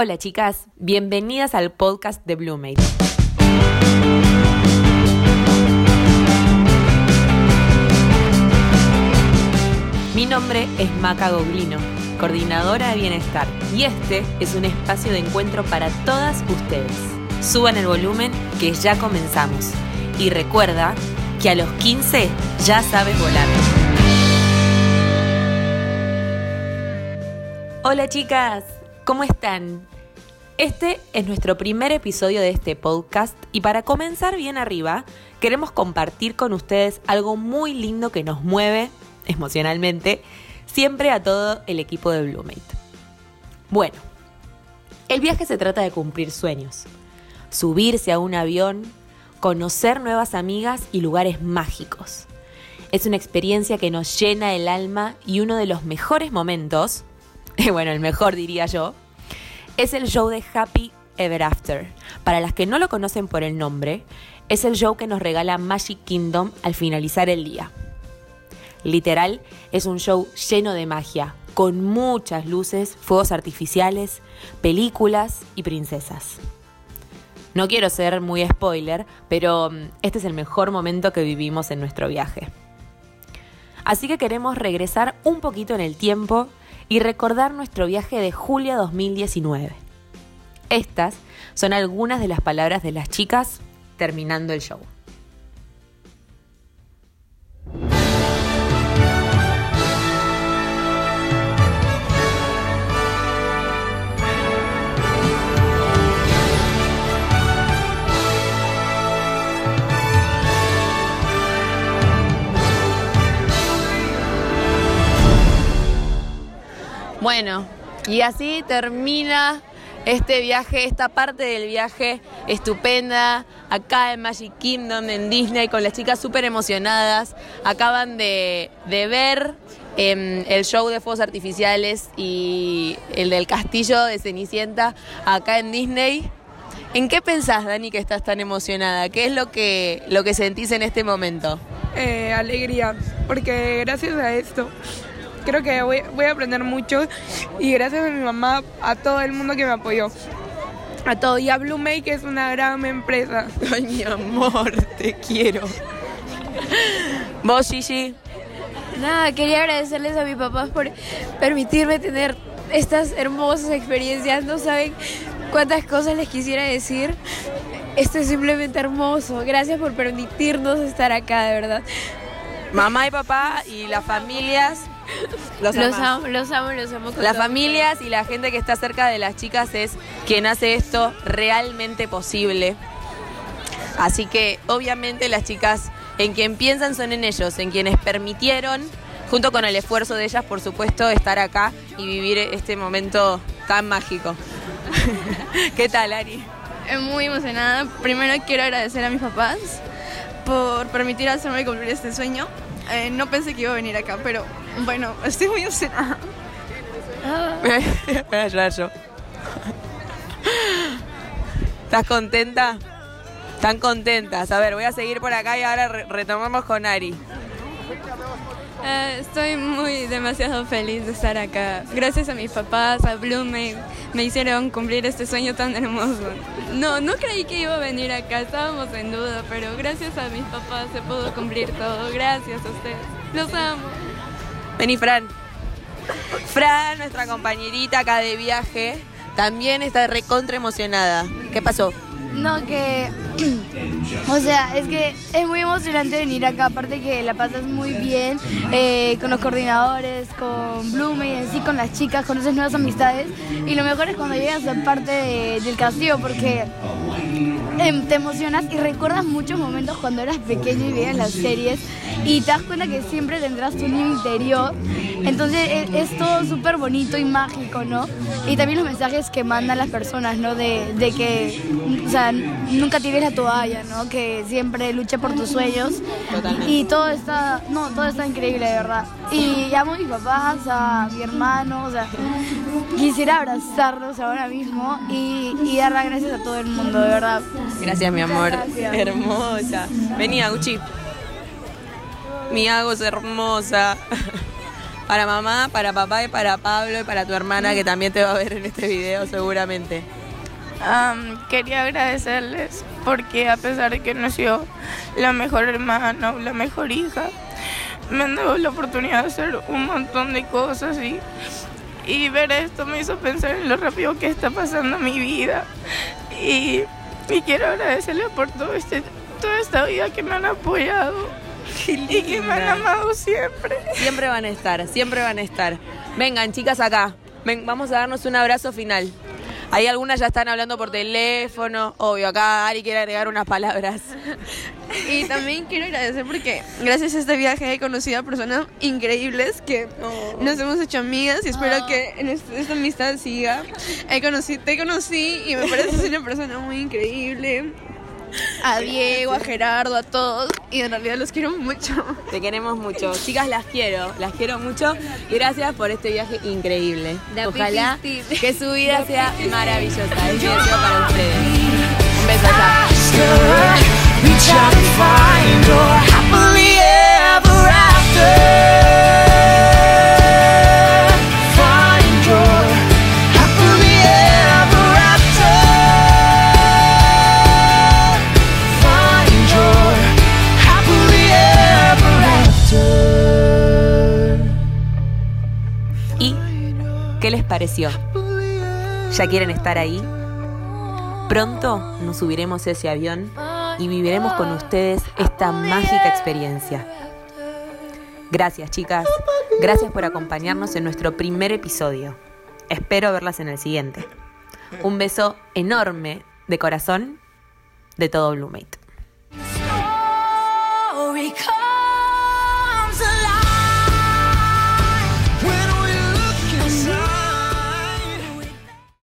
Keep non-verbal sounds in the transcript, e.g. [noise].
Hola chicas, bienvenidas al podcast de Bluemate. Mi nombre es Maca Goglino, coordinadora de bienestar, y este es un espacio de encuentro para todas ustedes. Suban el volumen que ya comenzamos. Y recuerda que a los 15 ya sabes volar. Hola chicas, ¿cómo están? Este es nuestro primer episodio de este podcast y para comenzar bien arriba, queremos compartir con ustedes algo muy lindo que nos mueve emocionalmente siempre a todo el equipo de Bluemate. Bueno, el viaje se trata de cumplir sueños, subirse a un avión, conocer nuevas amigas y lugares mágicos. Es una experiencia que nos llena el alma y uno de los mejores momentos, [laughs] bueno, el mejor diría yo, es el show de Happy Ever After. Para las que no lo conocen por el nombre, es el show que nos regala Magic Kingdom al finalizar el día. Literal, es un show lleno de magia, con muchas luces, fuegos artificiales, películas y princesas. No quiero ser muy spoiler, pero mm, este es el mejor momento que vivimos en nuestro viaje. Así que queremos regresar un poquito en el tiempo y recordar nuestro viaje de julio 2019. Estas son algunas de las palabras de las chicas terminando el show. Bueno, y así termina este viaje, esta parte del viaje estupenda, acá en Magic Kingdom, en Disney, con las chicas súper emocionadas. Acaban de, ver em, el show de fuegos artificiales y el del castillo de Cenicienta acá en Disney. ¿En qué pensás, Dani, que estás tan emocionada? ¿Qué es lo que, lo que sentís en este momento? Eh, alegría, porque gracias a esto creo que voy, a aprender mucho y gracias a mi mamá, a todo el mundo que me apoyó. A todo. Y a Blue Make, que es una gran empresa. [laughs] Ay, mi amor, te quiero. ¿Vos, Gigi? Nada, quería agradecerles a mis papás por permitirme tener estas hermosas experiencias. No saben cuántas cosas les quisiera decir. Esto es simplemente hermoso. Gracias por permitirnos estar acá, de verdad. Mamá y papá y las familias [laughs] los, amo, los amo, los amo. Las familias y la gente que está cerca de las chicas es quien hace esto realmente posible. Así que obviamente las chicas en quien piensan son en ellos, en quienes permitieron, junto con el esfuerzo de ellas, por supuesto, estar acá y vivir este momento tan mágico. [laughs] ¿Qué tal, Ari? Muy emocionada. Primero quiero agradecer a mis papás por permitir hacerme cumplir este sueño. Eh, no pensé que iba a venir acá, pero bueno, estoy muy emocionada. Voy a llorar [laughs] yo. ¿Estás contenta? Están contentas. A ver, voy a seguir por acá y ahora retomamos con Ari. Eh, estoy muy demasiado feliz de estar acá. Gracias a mis papás, a Bloom, me, me, hicieron cumplir este sueño tan hermoso. No, no creí que iba a venir acá, estábamos en duda, pero gracias a mis papás se pudo cumplir todo. Gracias a ustedes. Los amo. Vení, Fran. Fran, nuestra compañerita acá de viaje, también está recontra emocionada. ¿Qué pasó? No, que. [clears throat] O sea, es que es muy emocionante venir acá, aparte que la pasas muy bien eh, con los coordinadores, con Blume y así con las chicas, conoces nuevas amistades. Y lo mejor es cuando llegas a parte del castillo, porque em, te emocionas y recuerdas muchos momentos cuando eras pequeño y veías las series y te das cuenta que siempre tendrás tu niño interior. Entonces e, es, todo súper bonito y mágico, ¿no? Y también los mensajes que mandan las personas, ¿no? De, de que, o sea, nunca tienes la toalla, ¿no? Que siempre luche por tus sueños. Y todo está, no, todo está increíble, de verdad. Y amo a mis papás, a mi hermano, o sea, quisiera abrazarlos ahora mismo y, y dar las gracias a todo el mundo, de verdad. Gracias, mi amor. Hermosa. Venía, Gucci. Mi Agos hermosa. [laughs] para mamá, para papá y para Pablo y para tu hermana que también te va a ver en este video seguramente. Am, quería agradecerles porque a pesar de que no sido la mejor hermana o la mejor hija, me han dado la oportunidad de hacer un montón de cosas y, y ver esto me hizo pensar en lo rápido que está pasando mi vida. Y, y quiero agradecerles por todo este, toda esta vida que me han apoyado y que me han amado siempre. Siempre van a estar, siempre van a estar. Vengan, chicas, acá. Ven, vamos a darnos un abrazo final. Ahí algunas ya están hablando por teléfono. Obvio, acá Ari quiere agregar unas palabras. Y también quiero agradecer porque gracias a este viaje he conocido a personas increíbles que nos hemos hecho amigas y espero que en este- esta amistad siga. He conocido, te conocí y me parece ser una persona muy increíble. A Diego, a Gerardo, a todos y en realidad los quiero mucho. Te queremos mucho. Chicas, las quiero, las quiero mucho. Y gracias por este viaje increíble. La Ojalá que su vida sea maravillosa. Es mi deseo para ustedes. Un beso allá. Pareció? ¿Ya quieren estar ahí? Pronto nos subiremos ese avión y viviremos con ustedes esta mágica experiencia. Gracias chicas, gracias por acompañarnos en nuestro primer episodio. Espero verlas en el siguiente. Un beso enorme de corazón de todo Bluemate.